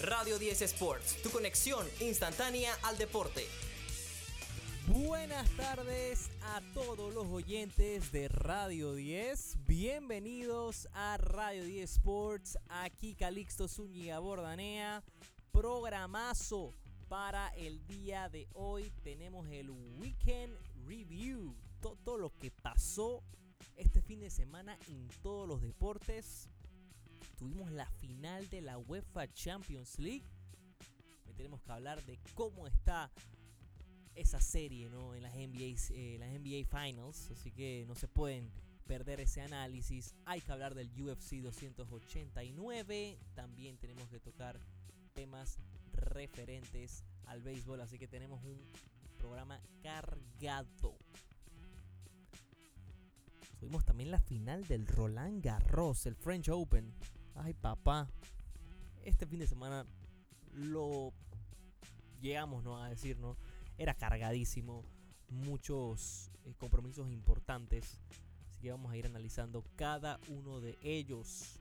Radio 10 Sports, tu conexión instantánea al deporte. Buenas tardes a todos los oyentes de Radio 10. Bienvenidos a Radio 10 Sports. Aquí Calixto Zúñiga Bordanea. Programazo para el día de hoy. Tenemos el Weekend Review. Todo lo que pasó este fin de semana en todos los deportes. Tuvimos la final de la UEFA Champions League. tenemos que hablar de cómo está esa serie ¿no? en las NBA, eh, las NBA Finals. Así que no se pueden perder ese análisis. Hay que hablar del UFC 289. También tenemos que tocar temas referentes al béisbol. Así que tenemos un programa cargado. Tuvimos también la final del Roland Garros, el French Open. Ay, papá. Este fin de semana lo llegamos ¿no? a decir, ¿no? Era cargadísimo. Muchos eh, compromisos importantes. Así que vamos a ir analizando cada uno de ellos.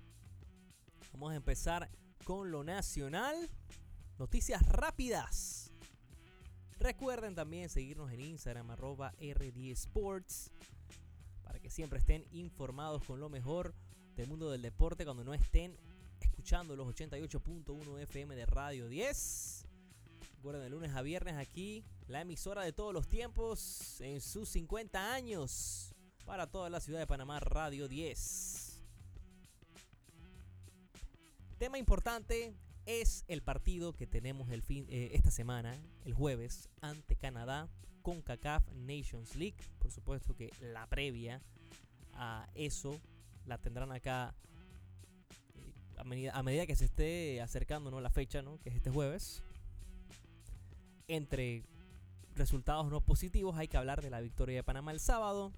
Vamos a empezar con lo nacional. Noticias rápidas. Recuerden también seguirnos en Instagram arroba RD Sports para que siempre estén informados con lo mejor del mundo del deporte cuando no estén escuchando los 88.1 FM de Radio 10. Recuerden, de lunes a viernes aquí, la emisora de todos los tiempos en sus 50 años para toda la ciudad de Panamá, Radio 10. Tema importante es el partido que tenemos el fin, eh, esta semana, el jueves, ante Canadá con CACAF Nations League. Por supuesto que la previa a eso la tendrán acá eh, a, medida, que se esté acercando la fecha, ¿no? que es este jueves. Entre resultados no positivos hay que hablar de la victoria de Panamá el sábado.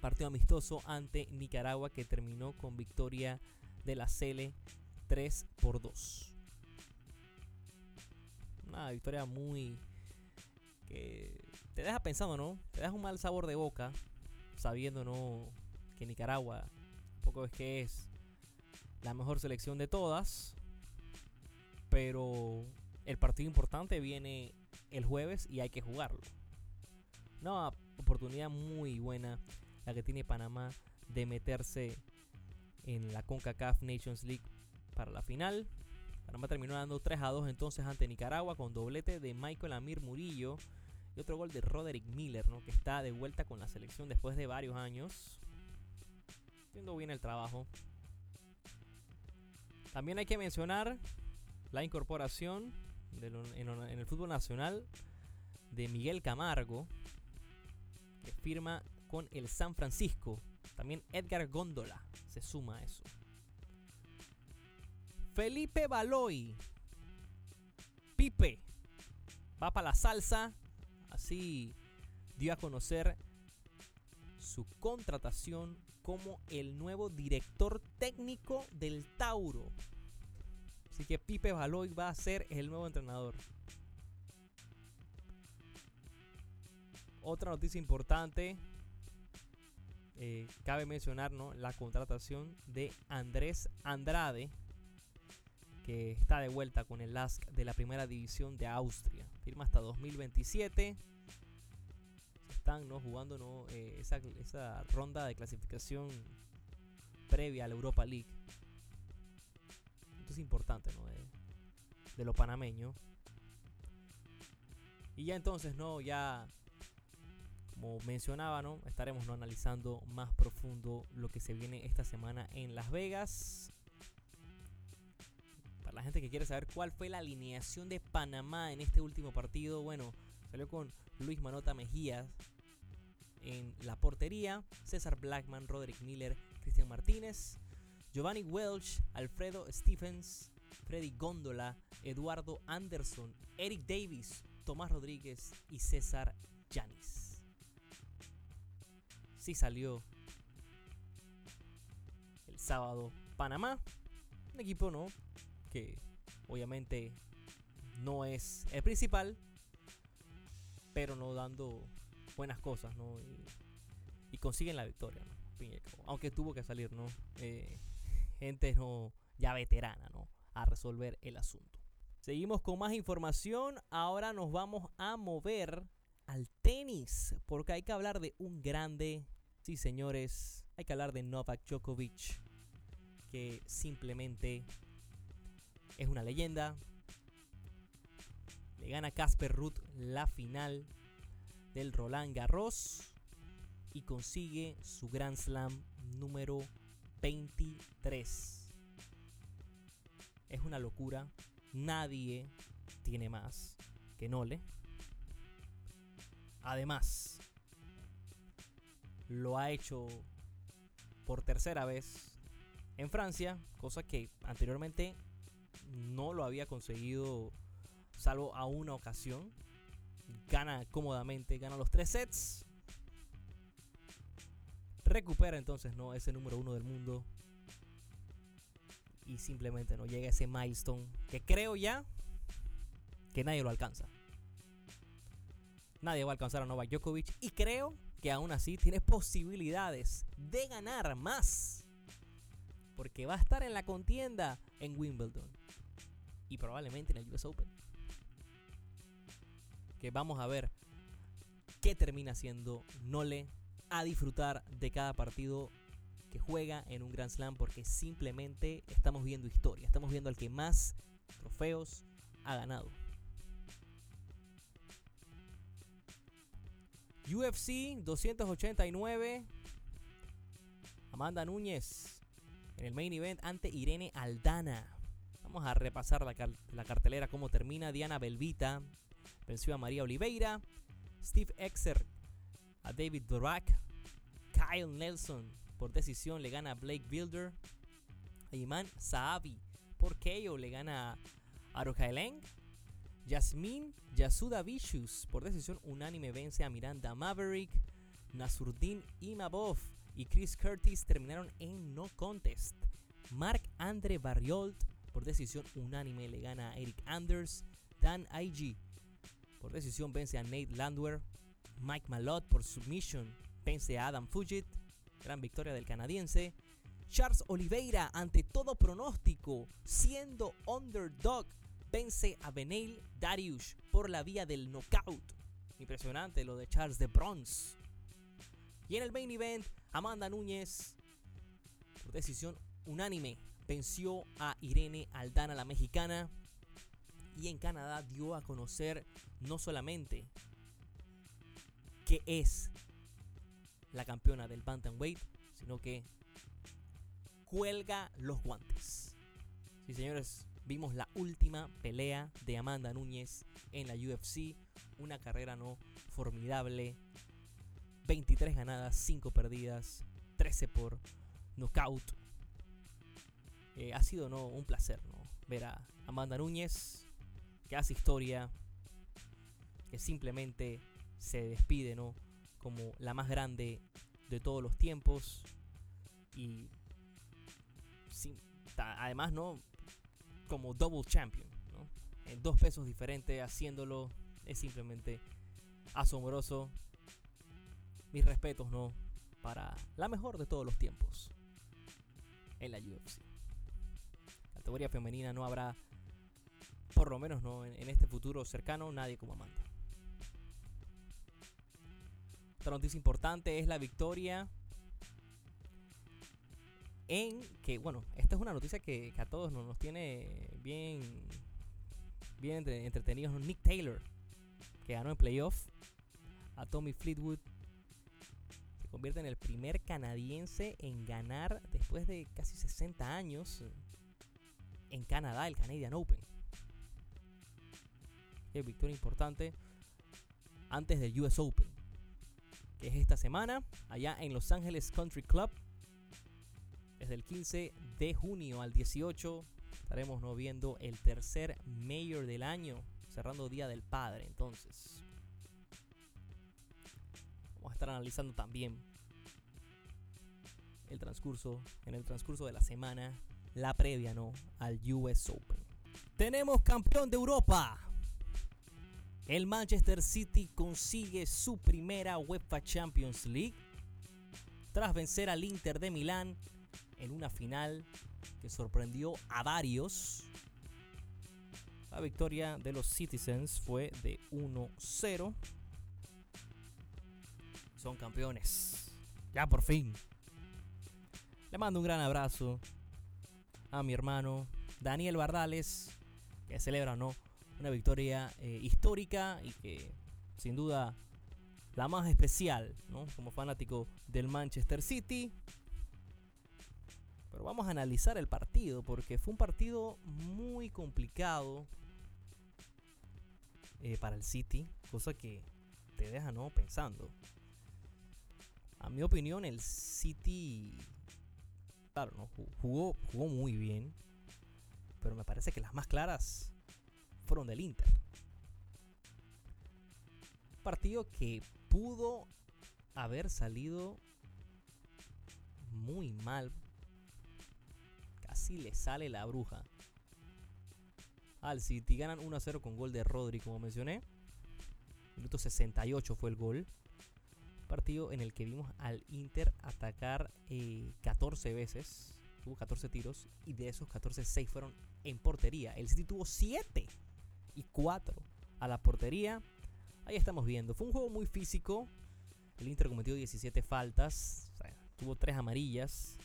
Partido amistoso ante Nicaragua que terminó con victoria de la Cele 3 por 2. Una victoria muy que te deja pensando, ¿no? Te deja un mal sabor de boca sabiendo, ¿no? Que Nicaragua poco es que es la mejor selección de todas. Pero el partido importante viene el jueves y hay que jugarlo. Una oportunidad muy buena la que tiene Panamá de meterse en la CONCACAF Nations League para la final. Panamá terminó dando 3 a 2 entonces ante Nicaragua con doblete de Michael Amir Murillo y otro gol de Roderick Miller, ¿no? que está de vuelta con la selección después de varios años haciendo bien el trabajo. También hay que mencionar la incorporación en, el fútbol nacional de Miguel Camargo, que firma con el San Francisco. También Edgar Góndola se suma a eso. Felipe Baloy. Pipe. Va para la salsa. Así dio a conocer su contratación como el nuevo director técnico del Tauro. Así que Pipe Baloy va a ser el nuevo entrenador. Otra noticia importante. Eh, cabe mencionar la contratación de Andrés Andrade, que está de vuelta con el LASK de la primera división de Austria. Firma hasta 2027 están ¿no? jugando ¿no? Eh, esa, ronda de clasificación previa a la Europa League. Esto es importante ¿no? de, lo panameño. Y ya entonces, ¿no? Ya como mencionaba, ¿no? Estaremos ¿no? analizando más profundo lo que se viene esta semana en Las Vegas. Para la gente que quiere saber cuál fue la alineación de Panamá en este último partido, bueno, salió con Luis Manota Mejías, en la portería, César Blackman, Roderick Miller, Cristian Martínez, Giovanni Welch, Alfredo Stephens, Freddy Góndola, Eduardo Anderson, Eric Davis, Tomás Rodríguez y César Yanis. Sí salió el sábado Panamá, un equipo no que obviamente no es el principal, pero no dando buenas cosas, ¿no? Y, consiguen la victoria, ¿no? Aunque tuvo que salir, ¿no? Eh, gente no ya veterana, ¿no? a resolver el asunto. Seguimos con más información. Ahora nos vamos a mover al tenis, porque hay que hablar de un grande. Sí, señores, hay que hablar de Novak Djokovic, que simplemente es una leyenda. Le gana Casper Ruth la final del Roland Garros y consigue su Grand Slam número 23. Es una locura. Nadie tiene más que Nole. Además, lo ha hecho por tercera vez en Francia, cosa que anteriormente no lo había conseguido salvo a una ocasión. Gana cómodamente, gana los tres sets. Recupera entonces no ese número uno del mundo. Y simplemente no llega ese milestone que creo ya que nadie lo alcanza. Nadie va a alcanzar a Novak Djokovic. Y creo que aún así tiene posibilidades de ganar más. Porque va a estar en la contienda en Wimbledon. Y probablemente en el US Open. Que vamos a ver qué termina haciendo Nole a disfrutar de cada partido que juega en un Grand Slam. Porque simplemente estamos viendo historia. Estamos viendo al que más trofeos ha ganado. UFC 289. Amanda Núñez en el main event ante Irene Aldana. Vamos a repasar la, cartelera, cómo termina. Diana Belvita venció a María Oliveira. Steve Exer a David Dorak. Kyle Nelson por decisión le gana a Blake Builder. Iman Saabi por KO le gana a Arojaeleng. Yasmin Yasuda Vicious por decisión unánime vence a Miranda Maverick. Nasurdin Imabov y Chris Curtis terminaron en no contest. Mark Andre Barriolt por decisión unánime le gana a Eric Anders. Dan IG por decisión vence a Nate Landwehr. Mike Malott por submission vence a Adam Fugit. Gran victoria del canadiense. Charles Oliveira ante todo pronóstico siendo underdog vence a Beneil Darius por la vía del knockout. Impresionante lo de Charles de Bronze. Y en el main event, Amanda Núñez, por decisión unánime, venció a Irene Aldana, la mexicana. Y en Canadá dio a conocer no solamente que es la campeona del Bantamweight, sino que cuelga los guantes. Sí, señores, vimos la última pelea de Amanda Núñez en la UFC. Una carrera no formidable. 23 ganadas, 5 perdidas, 13 por knockout. Eh, ha sido ¿no? un placer ver a Amanda Núñez, que hace historia, que simplemente se despide ¿no? como la más grande de todos los tiempos. Y además, ¿no? como double champion, En dos pesos diferentes, haciéndolo, es simplemente asombroso. Mis respetos, ¿no? Para la mejor de todos los tiempos en la UFC. Categoría femenina no habrá, por lo menos no en, este futuro cercano, nadie como Amanda. Otra noticia importante es la victoria en que, bueno, esta es una noticia que, a todos nos, tiene bien, bien entretenidos. Nick Taylor, que ganó en playoff a Tommy Fleetwood, se convierte en el primer canadiense en ganar después de casi 60 años en Canadá el Canadian Open. Es victoria importante antes del US Open, que es esta semana allá en Los Angeles Country Club desde el 15 de junio al 18 estaremos ¿no? viendo el tercer Mayor del año, cerrando Día del Padre. Entonces, vamos a estar analizando también el transcurso, en el transcurso de la semana, la previa ¿no? al US Open. Tenemos campeón de Europa. El Manchester City consigue su primera UEFA Champions League tras vencer al Inter de Milán en una final que sorprendió a varios. La victoria de los Citizens fue de 1-0. Son campeones. Ya por fin. Le mando un gran abrazo a mi hermano Daniel Bardales, que celebra ¿no? Una victoria eh, histórica y que sin duda la más especial, ¿no? Como fanático del Manchester City. Pero vamos a analizar el partido porque fue un partido muy complicado eh, para el City, cosa que te deja ¿no? pensando. A mi opinión, el City, claro, ¿no? jugó, jugó muy bien, pero me parece que las más claras fueron del Inter. Partido que pudo haber salido muy mal. Casi le sale la bruja. Al City ganan 1 a 0 con gol de Rodri, como mencioné. Minuto 68 fue el gol. Partido en el que vimos al Inter atacar 14 eh, veces. Tuvo 14 tiros y de esos 14, 6 fueron en portería. El City tuvo 7 y 4 a la portería. Ahí estamos viendo. Fue un juego muy físico. El Inter cometió 17 faltas. tuvo 3 amarillas.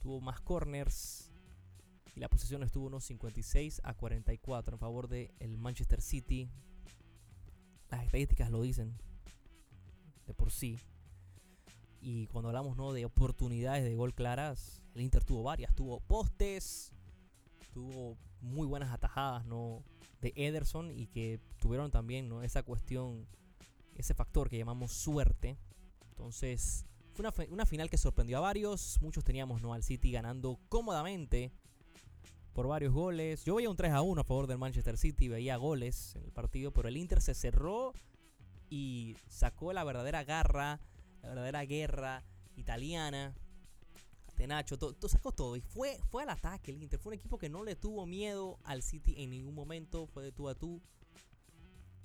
Tuvo más corners. Y la posesión estuvo unos 56 a 44 en favor del el Manchester City. Las estadísticas lo dicen de por sí. Y cuando hablamos ¿no? de oportunidades de gol claras, el Inter tuvo varias. Tuvo postes, tuvo muy buenas atajadas, ¿no? de Ederson y que tuvieron también ¿no? esa cuestión, ese factor que llamamos suerte. Entonces, fue una, final que sorprendió a varios. Muchos teníamos ¿no? al City ganando cómodamente por varios goles. Yo veía un 3 a 1 a favor del Manchester City, veía goles en el partido, pero el Inter se cerró y sacó la verdadera garra, la verdadera guerra italiana Nacho, todo, sacó todo. Y fue, fue al ataque el Inter. Fue un equipo que no le tuvo miedo al City en ningún momento. Fue de tú a tú.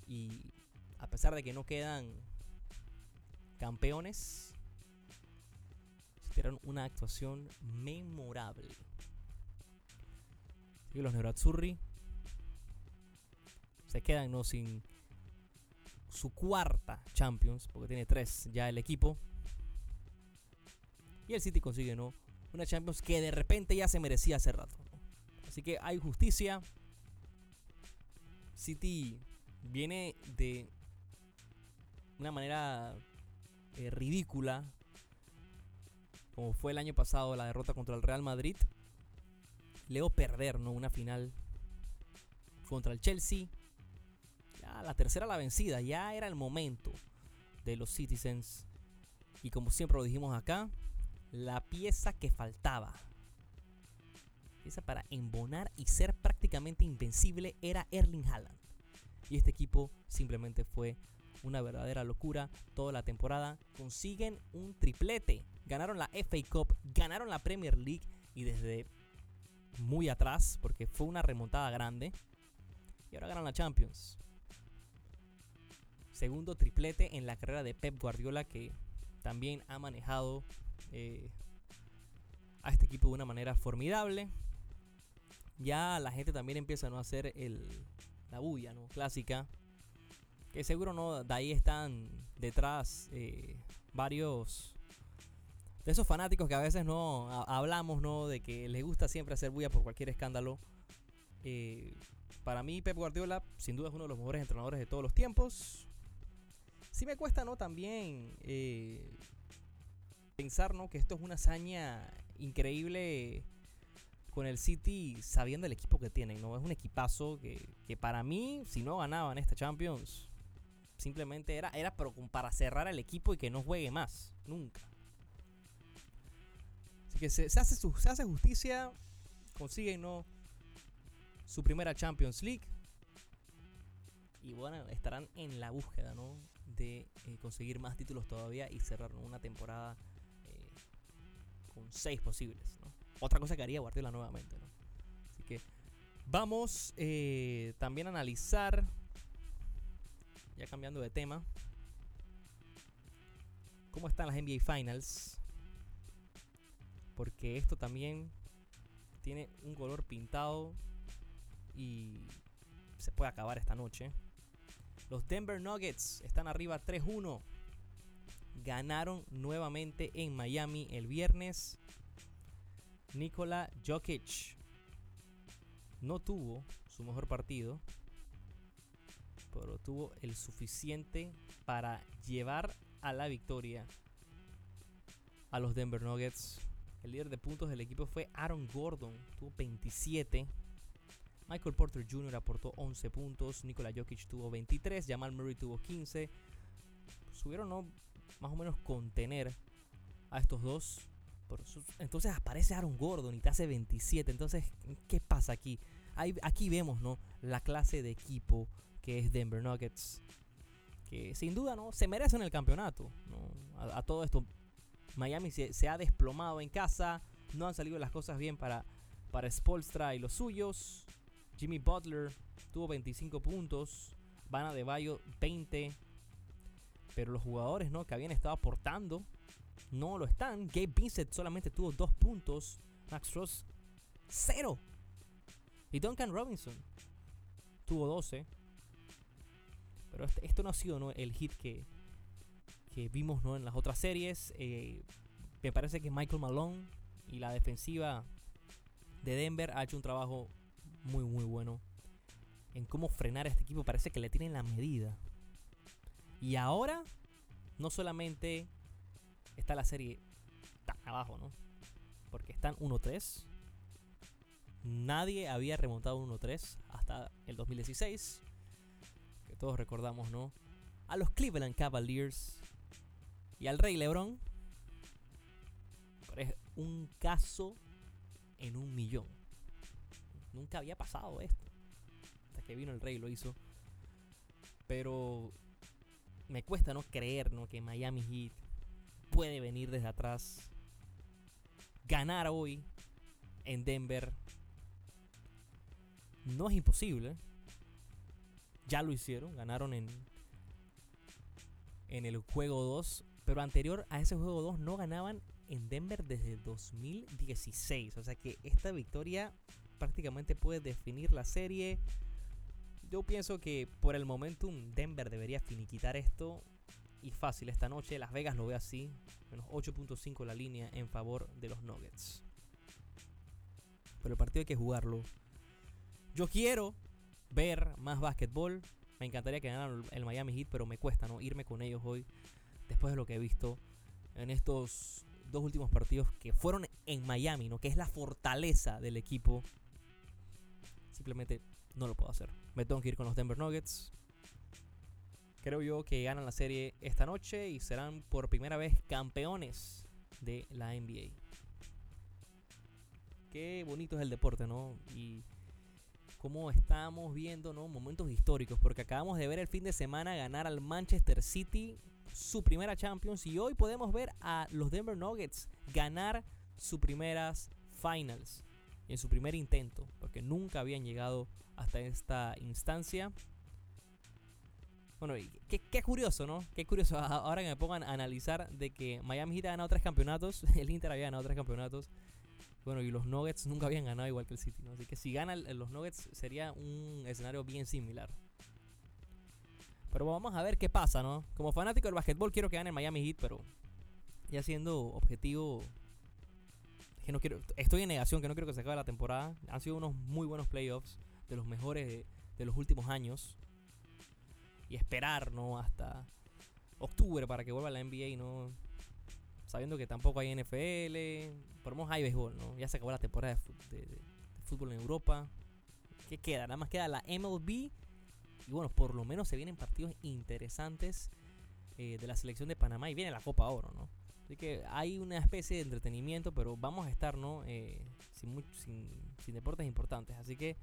Y a pesar de que no quedan campeones, tuvieron una actuación memorable. Y los Nerazzurri se quedan ¿no? sin su cuarta Champions, porque tiene tres ya el equipo. Y el City consigue, ¿no? Una Champions que de repente ya se merecía hace rato. Así que hay justicia. City viene de una manera eh, ridícula. Como fue el año pasado la derrota contra el Real Madrid. Leo perder, ¿no? Una final contra el Chelsea. Ya la tercera la vencida. Ya era el momento de los Citizens. Y como siempre lo dijimos acá, la pieza que faltaba. Pieza para embonar y ser prácticamente invencible era Erling Haaland. Y este equipo simplemente fue una verdadera locura toda la temporada. Consiguen un triplete. Ganaron la FA Cup, ganaron la Premier League y desde muy atrás, porque fue una remontada grande. Y ahora ganan la Champions. Segundo triplete en la carrera de Pep Guardiola que también ha manejado eh, a este equipo de una manera formidable. Ya la gente también empieza ¿no? a hacer el, la bulla ¿no? clásica. Que seguro no, de ahí están detrás eh, varios de esos fanáticos que a veces no hablamos, ¿no? De que les gusta siempre hacer bulla por cualquier escándalo. Eh, para mí, Pep Guardiola, sin duda, es uno de los mejores entrenadores de todos los tiempos. Sí me cuesta, ¿no? También pensar que esto es una hazaña increíble con el City sabiendo el equipo que tienen, ¿no? Es un equipazo que, para mí, si no ganaban esta Champions, simplemente era, era para cerrar el equipo y que no juegue más, nunca. Así que se, hace, justicia, consiguen su primera Champions League. Y bueno, estarán en la búsqueda ¿no? de eh, conseguir más títulos todavía y cerrar una temporada con seis posibles. Otra cosa que haría Guardiola nuevamente. Así que vamos eh, también a analizar, ya cambiando de tema, cómo están las NBA Finals. porque esto también tiene un color pintado y se puede acabar esta noche. Los Denver Nuggets están arriba 3-1. Ganaron nuevamente en Miami el viernes. Nikola Jokic no tuvo su mejor partido, pero tuvo el suficiente para llevar a la victoria a los Denver Nuggets. El líder de puntos del equipo fue Aaron Gordon, tuvo 27. Michael Porter Jr. aportó 11 puntos, Nikola Jokic tuvo 23, Jamal Murray tuvo 15. Subieron ¿no? Más o menos contener a estos dos. Entonces aparece Aaron Gordon y te hace 27. Entonces, ¿qué pasa aquí? aquí vemos ¿no? la clase de equipo que es Denver Nuggets. Que sin duda ¿no? se merecen el campeonato. A, todo esto, Miami se, ha desplomado en casa. No han salido las cosas bien para, para Spolstra y los suyos. Jimmy Butler tuvo 25 puntos. Vanna de Bayo 20. Pero los jugadores ¿no? que habían estado aportando no lo están. Gabe Vincent solamente tuvo 2 puntos. Max Ross 0. Y Duncan Robinson tuvo 12. Pero este, esto no ha sido ¿no? el hit que, que vimos ¿no? en las otras series. Eh, me parece que Michael Malone y la defensiva de Denver ha hecho un trabajo muy, muy bueno en cómo frenar a este equipo. Parece que le tienen la medida. Y ahora, no solamente está la serie tan abajo, ¿no? Porque están 1-3. Nadie había remontado 1-3 hasta el 2016. Que todos recordamos, ¿no? A los Cleveland Cavaliers y al Rey LeBron. es un caso en un millón. Nunca había pasado esto. Hasta que vino el Rey y lo hizo. Pero me cuesta no creer ¿no? que Miami Heat puede venir desde atrás, ganar hoy en Denver. No es imposible. Ya lo hicieron, ganaron en, en el juego 2. Pero anterior a ese juego 2 no ganaban en Denver desde 2016. O sea que esta victoria prácticamente puede definir la serie. Yo pienso que por el momentum Denver debería finiquitar esto. Y fácil esta noche. Las Vegas lo ve así. Menos 8.5 la línea en favor de los Nuggets. Pero el partido hay que jugarlo. Yo quiero ver más básquetbol. Me encantaría que ganaran el Miami Heat, pero me cuesta no irme con ellos hoy. Después de lo que he visto en estos dos últimos partidos que fueron en Miami, ¿no? Que es la fortaleza del equipo. Simplemente no lo puedo hacer. Me tengo que ir con los Denver Nuggets. Creo yo que ganan la serie esta noche y serán por primera vez campeones de la NBA. Qué bonito es el deporte, ¿no? Y cómo estamos viendo, ¿no? Momentos históricos, porque acabamos de ver el fin de semana ganar al Manchester City su primera Champions y hoy podemos ver a los Denver Nuggets ganar sus primeras finals en su primer intento, porque nunca habían llegado hasta esta instancia. Bueno, qué, qué, curioso, ¿no? Qué curioso. Ahora que me pongan a analizar de que Miami Heat ha ganado tres campeonatos, el Inter había ganado tres campeonatos. Bueno, y los Nuggets nunca habían ganado igual que el City, ¿no? Así que si ganan los Nuggets sería un escenario bien similar. Pero vamos a ver qué pasa, ¿no? Como fanático del básquetbol quiero que gane Miami Heat, pero ya siendo objetivo que no quiero estoy en negación que no quiero que se acabe la temporada. Han sido unos muy buenos playoffs de los mejores de, los últimos años. Y esperar, ¿no? Hasta octubre para que vuelva la NBA, ¿no? Sabiendo que tampoco hay NFL, por lo menos hay béisbol, ¿no? Ya se acabó la temporada de, fútbol en Europa. ¿Qué queda? Nada más queda la MLB. Y bueno, por lo menos se vienen partidos interesantes eh, de la selección de Panamá y viene la Copa Oro, ¿no? Así que hay una especie de entretenimiento, pero vamos a estar, ¿no? Eh, sin, sin, sin deportes importantes. Así que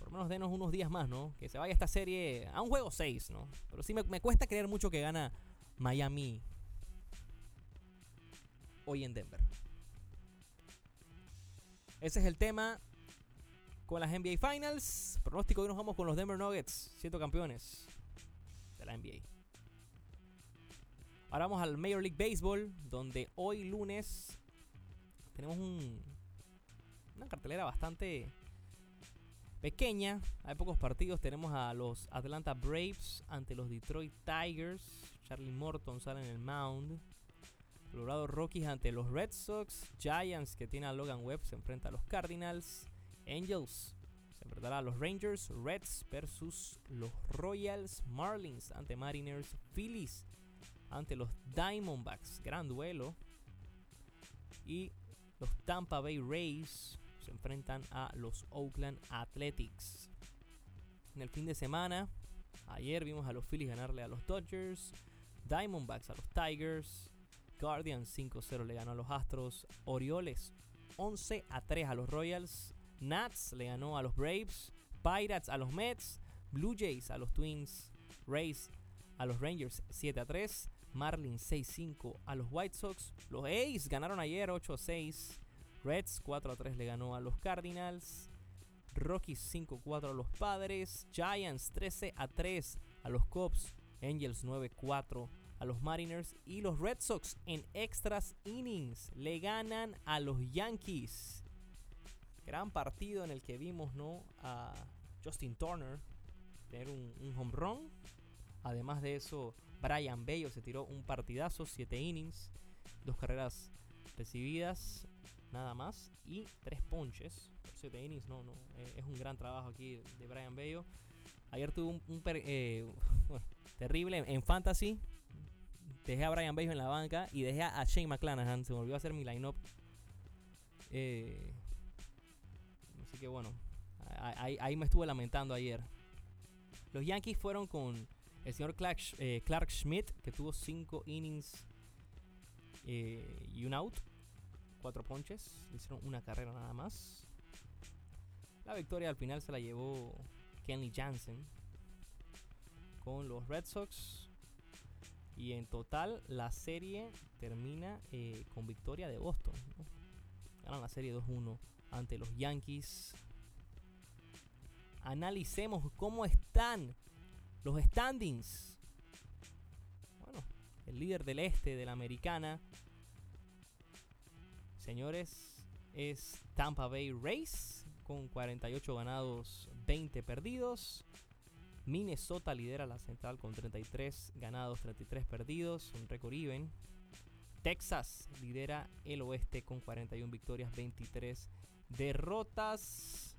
por lo menos denos unos días más, ¿no? Que se vaya esta serie a un juego 6, ¿no? Pero sí me, cuesta creer mucho que gana Miami hoy en Denver. Ese es el tema con las NBA Finals. Pronóstico, hoy nos vamos con los Denver Nuggets, siendo campeones de la NBA. Ahora vamos al Major League Baseball, donde hoy lunes tenemos un, una cartelera bastante pequeña. Hay pocos partidos. Tenemos a los Atlanta Braves ante los Detroit Tigers. Charlie Morton sale en el mound. Colorado Rockies ante los Red Sox. Giants, que tiene a Logan Webb, se enfrenta a los Cardinals. Angels se enfrentará a los Rangers. Reds versus los Royals. Marlins ante Mariners. Phillies ante los Diamondbacks. Gran duelo. Y los Tampa Bay Rays se enfrentan a los Oakland Athletics. En el fin de semana, ayer vimos a los Phillies ganarle a los Dodgers. Diamondbacks a los Tigers. Guardians 5-0 le ganó a los Astros. Orioles 11 a 3 a los Royals. Nats le ganó a los Braves. Pirates a los Mets. Blue Jays a los Twins. Rays a los Rangers 7 a 3. Marlins 6-5 a los White Sox. Los A's ganaron ayer 8 a 6. Reds 4 a 3 le ganó a los Cardinals. Rockies 5 4 a los Padres. Giants 13 a 3 a los Cubs. Angels 9 4 a los Mariners. Y los Red Sox en extras innings le ganan a los Yankees. Gran partido en el que vimos a Justin Turner tener un, un home run. Además de eso, Brian Bello se tiró un partidazo, 7 innings, dos carreras recibidas, nada más, y tres ponches. 7 innings, no, no, eh, es un gran trabajo aquí de Brian Bello. Ayer tuvo un, eh, terrible en fantasy. Dejé a Brian Bello en la banca y dejé a Shane McClanahan. Se volvió a hacer mi lineup. Eh, así que bueno, ahí, ahí me estuve lamentando ayer. Los Yankees fueron con el señor Clark, eh, Clark Schmidt, que tuvo 5 innings y un out, 4 ponches, hicieron una carrera nada más. La victoria al final se la llevó Kenley Jansen con los Red Sox. Y en total la serie termina eh, con victoria de Boston. Ganan la serie 2-1 ante los Yankees. Analicemos cómo están los standings. Bueno, el líder del este de la americana, señores, es Tampa Bay Race con 48 ganados, 20 perdidos. Minnesota lidera la central con 33 ganados, 33 perdidos, un récord even. Texas lidera el oeste con 41 victorias, 23 derrotas.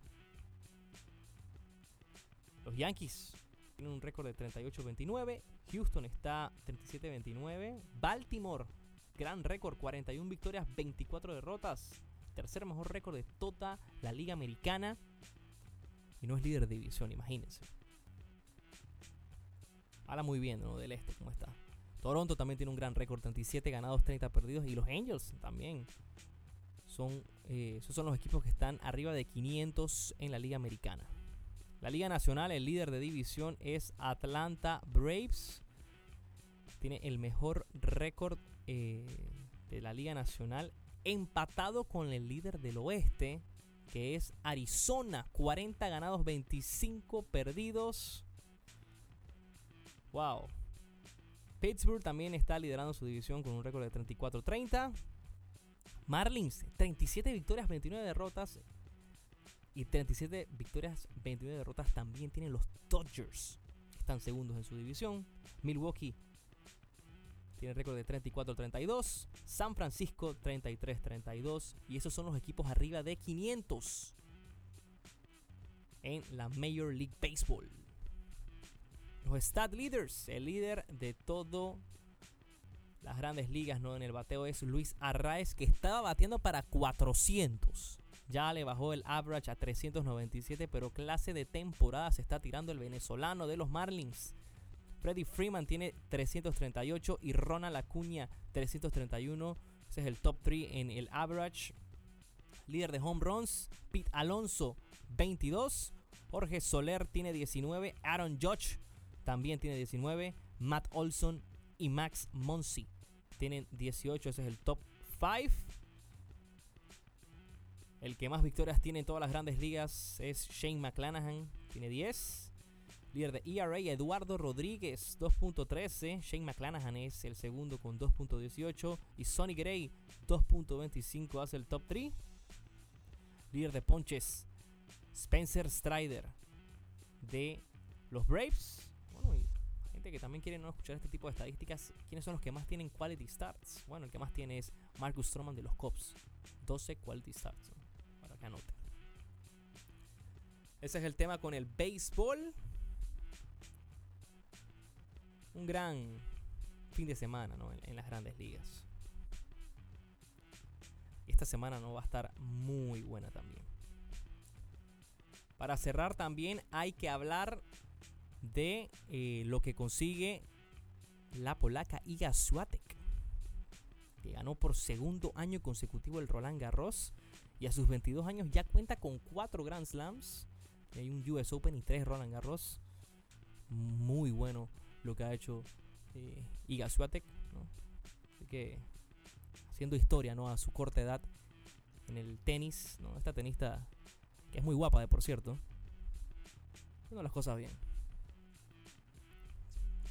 Los Yankees tiene un récord de 38-29. Houston está 37-29. Baltimore, gran récord, 41 victorias, 24 derrotas. Tercer mejor récord de toda la liga americana. Y no es líder de división, imagínense. Habla muy bien ¿no? del este, cómo está. Toronto también tiene un gran récord, 37 ganados, 30 perdidos. Y los Angels también. Son, eh, esos son los equipos que están arriba de 500 en la liga americana. La Liga Nacional, el líder de división es Atlanta Braves. Tiene el mejor récord eh, de la Liga Nacional, empatado con el líder del oeste, que es Arizona. 40 ganados, 25 perdidos. Wow. Pittsburgh también está liderando su división con un récord de 34-30. Marlins, 37 victorias, 29 derrotas. Y 37 victorias, 29 derrotas también tienen los Dodgers. Están segundos en su división. Milwaukee tiene récord de 34-32. San Francisco 33-32. Y esos son los equipos arriba de 500 en la Major League Baseball. Los Stat Leaders, el líder de todo las grandes ligas ¿no? en el bateo es Luis Arraez, que estaba bateando para 400. Ya le bajó el average a 397, pero clase de temporada se está tirando el venezolano de los Marlins. Freddie Freeman tiene 338 y Ronald Acuña 331. Ese es el top 3 en el average. Líder de home runs, Pete Alonso 22. Jorge Soler tiene 19. Aaron Judge también tiene 19. Matt Olson y Max Monsi tienen 18. Ese es el top 5. El que más victorias tiene en todas las grandes ligas es Shane McClanahan, tiene 10. Líder de ERA, Eduardo Rodríguez, 2.13. Shane McClanahan es el segundo con 2.18. Y Sonny Gray, 2.25, hace el top 3. Líder de ponches, Spencer Strider de los Braves. Bueno, y gente que también quiere no escuchar este tipo de estadísticas. ¿Quiénes son los que más tienen quality starts? Bueno, el que más tiene es Marcus Stroman de los Cubs. 12 quality starts. Para que anoten. Ese es el tema con el béisbol un gran fin de semana en, las grandes ligas. Esta semana no va a estar muy buena también. Para cerrar también hay que hablar de eh, lo que consigue la polaca Iga Swiatek, que ganó por segundo año consecutivo el Roland Garros y a sus 22 años ya cuenta con 4 Grand Slams. Hay un US Open y 3 Roland Garros. Muy bueno lo que ha hecho eh, Iga Swiatek, Así que haciendo historia, ¿no? A su corta edad en el tenis, ¿no? Esta tenista que es muy guapa, de por cierto, haciendo las cosas bien.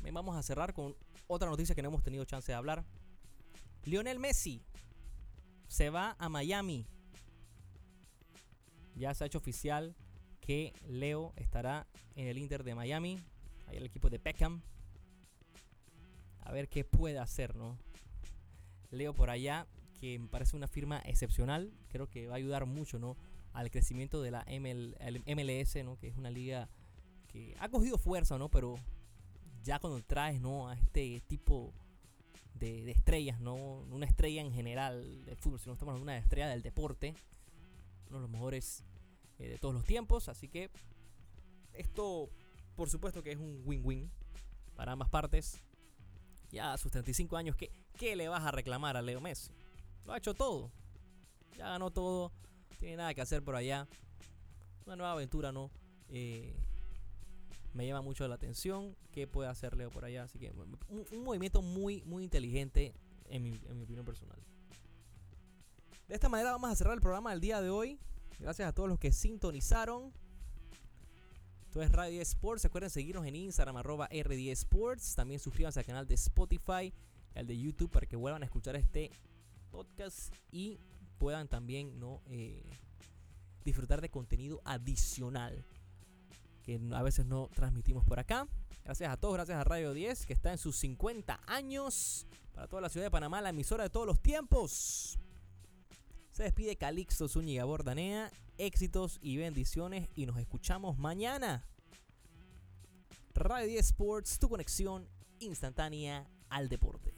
Bien, vamos a cerrar con otra noticia que no hemos tenido chance de hablar. Lionel Messi se va a Miami. Ya se ha hecho oficial que Leo estará en el Inter de Miami. Ahí el equipo de Beckham a ver qué puede hacer, ¿no? Leo por allá que me parece una firma excepcional, creo que va a ayudar mucho, ¿no? Al crecimiento de la MLS, ¿no? Que es una liga que ha cogido fuerza, ¿no? Pero ya cuando traes, ¿no? A este tipo de, estrellas, ¿no? Una estrella en general del fútbol, sino estamos de una estrella del deporte, uno de los mejores eh, de todos los tiempos, así que esto, por supuesto que es un win-win para ambas partes. Ya a sus 35 años, ¿qué, ¿qué le vas a reclamar a Leo Messi? Lo ha hecho todo. Ya ganó todo. Tiene nada que hacer por allá. Una nueva aventura, ¿no? Eh, me llama mucho la atención. ¿Qué puede hacer Leo por allá? Así que un, movimiento muy, muy inteligente en mi, en mi opinión personal. De esta manera vamos a cerrar el programa del día de hoy. Gracias a todos los que sintonizaron. Esto es Radio Sports. Recuerden seguirnos en Instagram, arroba RD Sports. También suscríbanse al canal de Spotify, al de YouTube, para que vuelvan a escuchar este podcast y puedan también ¿no? Eh, disfrutar de contenido adicional que a veces no transmitimos por acá. Gracias a todos, gracias a Radio 10, que está en sus 50 años. Para toda la ciudad de Panamá, la emisora de todos los tiempos. Se despide Calixto Zúñiga Bordanea. Éxitos y bendiciones y nos escuchamos mañana. Radio Sports, tu conexión instantánea al deporte.